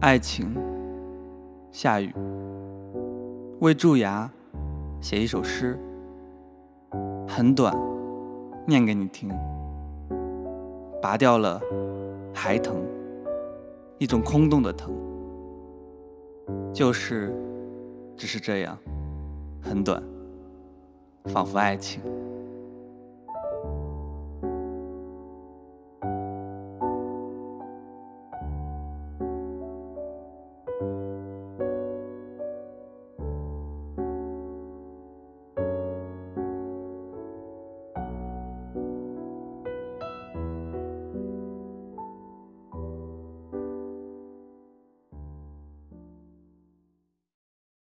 爱情下雨。为蛀牙写一首诗。很短念给你听。拔掉了还疼一种空洞的疼就是只是这样很短仿佛爱情。